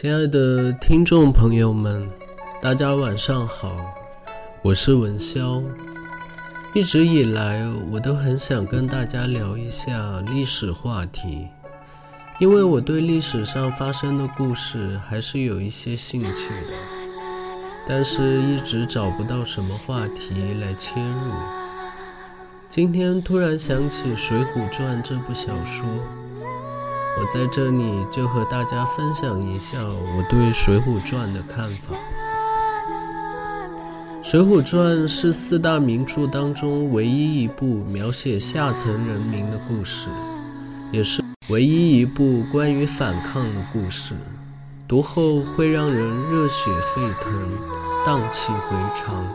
亲爱的听众朋友们，大家晚上好，我是文潇。一直以来，我都很想跟大家聊一下历史话题，因为我对历史上发生的故事还是有一些兴趣的，但是一直找不到什么话题来切入。今天突然想起《水浒传》这部小说。我在这里就和大家分享一下我对《水浒传》的看法。《水浒传》是四大名著当中唯一一部描写下层人民的故事，也是唯一一部关于反抗的故事。读后会让人热血沸腾、荡气回肠。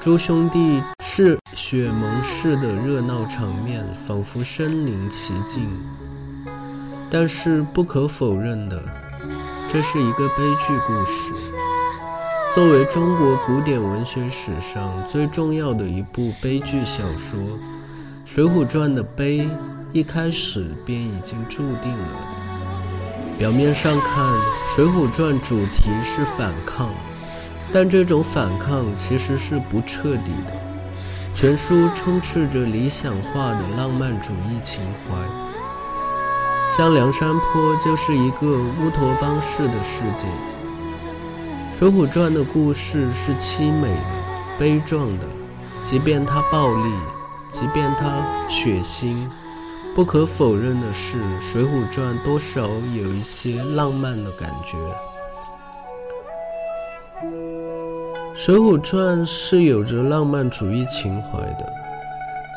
诸兄弟嗜血盟誓的热闹场面，仿佛身临其境。但是不可否认的，这是一个悲剧故事。作为中国古典文学史上最重要的一部悲剧小说，《水浒传》的悲一开始便已经注定了。表面上看，《水浒传》主题是反抗，但这种反抗其实是不彻底的。全书充斥着理想化的浪漫主义情怀。像梁山坡就是一个乌托邦式的世界，《水浒传》的故事是凄美的、悲壮的，即便它暴力，即便它血腥，不可否认的是，《水浒传》多少有一些浪漫的感觉。《水浒传》是有着浪漫主义情怀的，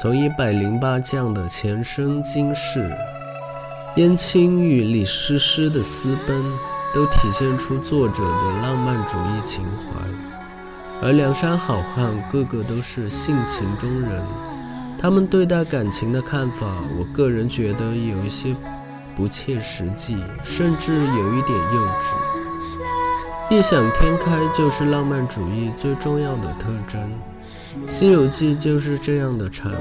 从一百零八将的前生今世。燕青与李师师的私奔，都体现出作者的浪漫主义情怀；而梁山好汉个个都是性情中人，他们对待感情的看法，我个人觉得有一些不切实际，甚至有一点幼稚。异想天开就是浪漫主义最重要的特征，《西游记》就是这样的产物。《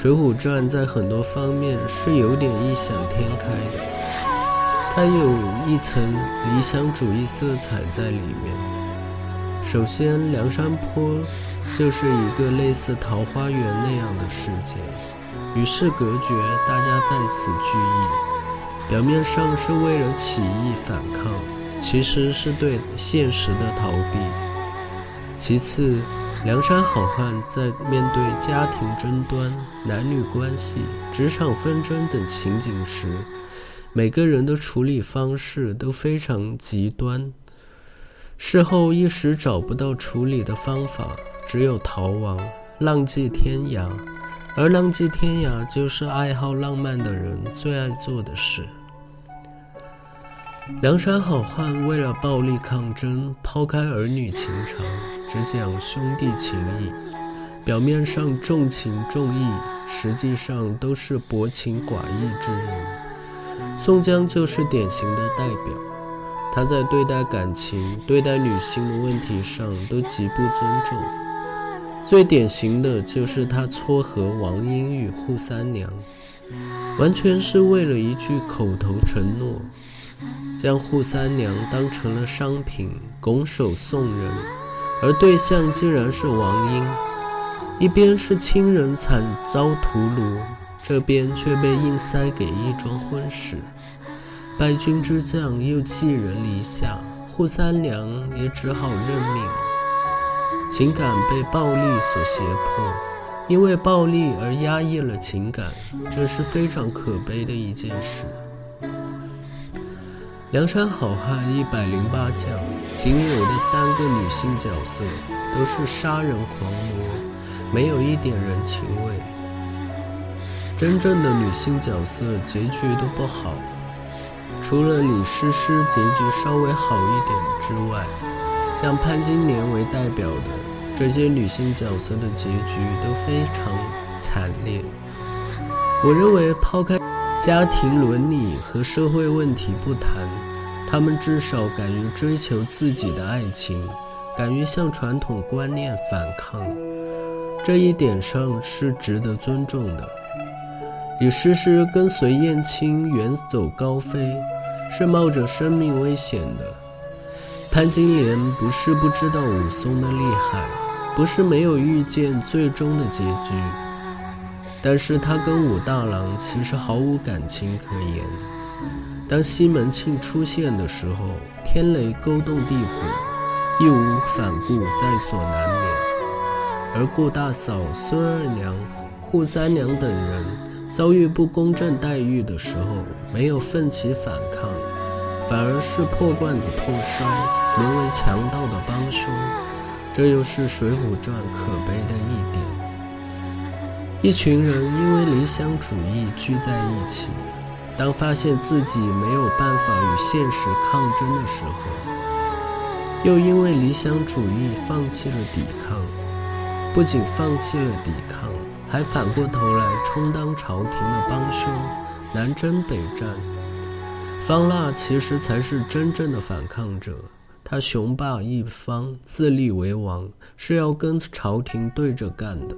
水浒传》在很多方面是有点异想天开的，它有一层理想主义色彩在里面。首先，梁山坡就是一个类似桃花源那样的世界，与世隔绝，大家在此聚义，表面上是为了起义反抗，其实是对现实的逃避。其次，梁山好汉在面对家庭争端、男女关系、职场纷争等情景时，每个人的处理方式都非常极端，事后一时找不到处理的方法，只有逃亡、浪迹天涯。而浪迹天涯就是爱好浪漫的人最爱做的事。梁山好汉为了暴力抗争，抛开儿女情长。只讲兄弟情谊，表面上重情重义，实际上都是薄情寡义之人。宋江就是典型的代表，他在对待感情、对待女性的问题上都极不尊重。最典型的就是他撮合王英与扈三娘，完全是为了一句口头承诺，将扈三娘当成了商品，拱手送人。而对象竟然是王英，一边是亲人惨遭屠戮，这边却被硬塞给一桩婚事。败军之将又寄人篱下，扈三娘也只好认命。情感被暴力所胁迫，因为暴力而压抑了情感，这是非常可悲的一件事。梁山好汉一百零八将，仅有的三个女性角色都是杀人狂魔，没有一点人情味。真正的女性角色结局都不好，除了李师师结局稍微好一点之外，像潘金莲为代表的这些女性角色的结局都非常惨烈。我认为，抛开家庭伦理和社会问题不谈，他们至少敢于追求自己的爱情，敢于向传统观念反抗，这一点上是值得尊重的。李师师跟随燕青远走高飞，是冒着生命危险的。潘金莲不是不知道武松的厉害，不是没有预见最终的结局，但是他跟武大郎其实毫无感情可言。当西门庆出现的时候，天雷勾动地火，义无反顾在所难免。而顾大嫂、孙二娘、扈三娘等人。遭遇不公正待遇的时候，没有奋起反抗，反而是破罐子破摔，沦为强盗的帮凶。这又是《水浒传》可悲的一点。一群人因为理想主义聚在一起，当发现自己没有办法与现实抗争的时候，又因为理想主义放弃了抵抗。不仅放弃了抵抗。还反过头来充当朝廷的帮凶，南征北战。方腊其实才是真正的反抗者，他雄霸一方，自立为王，是要跟朝廷对着干的。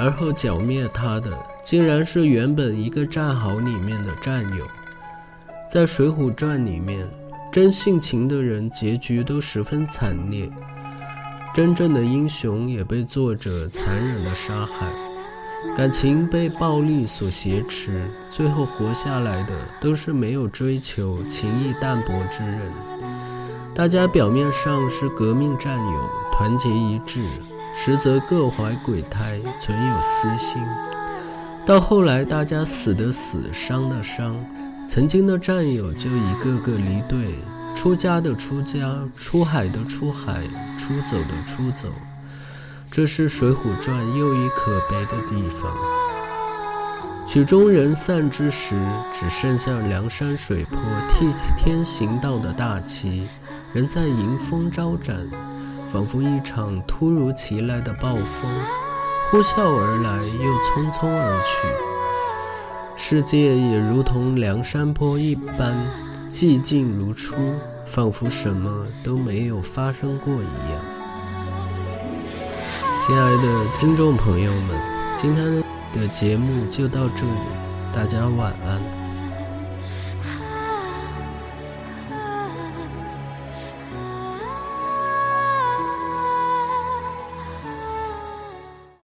而后剿灭他的，竟然是原本一个战壕里面的战友。在《水浒传》里面，真性情的人结局都十分惨烈，真正的英雄也被作者残忍的杀害。感情被暴力所挟持，最后活下来的都是没有追求、情谊淡薄之人。大家表面上是革命战友，团结一致，实则各怀鬼胎，存有私心。到后来，大家死的死，伤的伤，曾经的战友就一个个离队，出家的出家，出海的出海，出走的出走。这是《水浒传》又一可悲的地方。曲终人散之时，只剩下梁山水泊替天行道的大旗仍在迎风招展，仿佛一场突如其来的暴风，呼啸而来又匆匆而去。世界也如同梁山泊一般寂静如初，仿佛什么都没有发生过一样。亲爱的听众朋友们，今天的节目就到这里，大家晚安。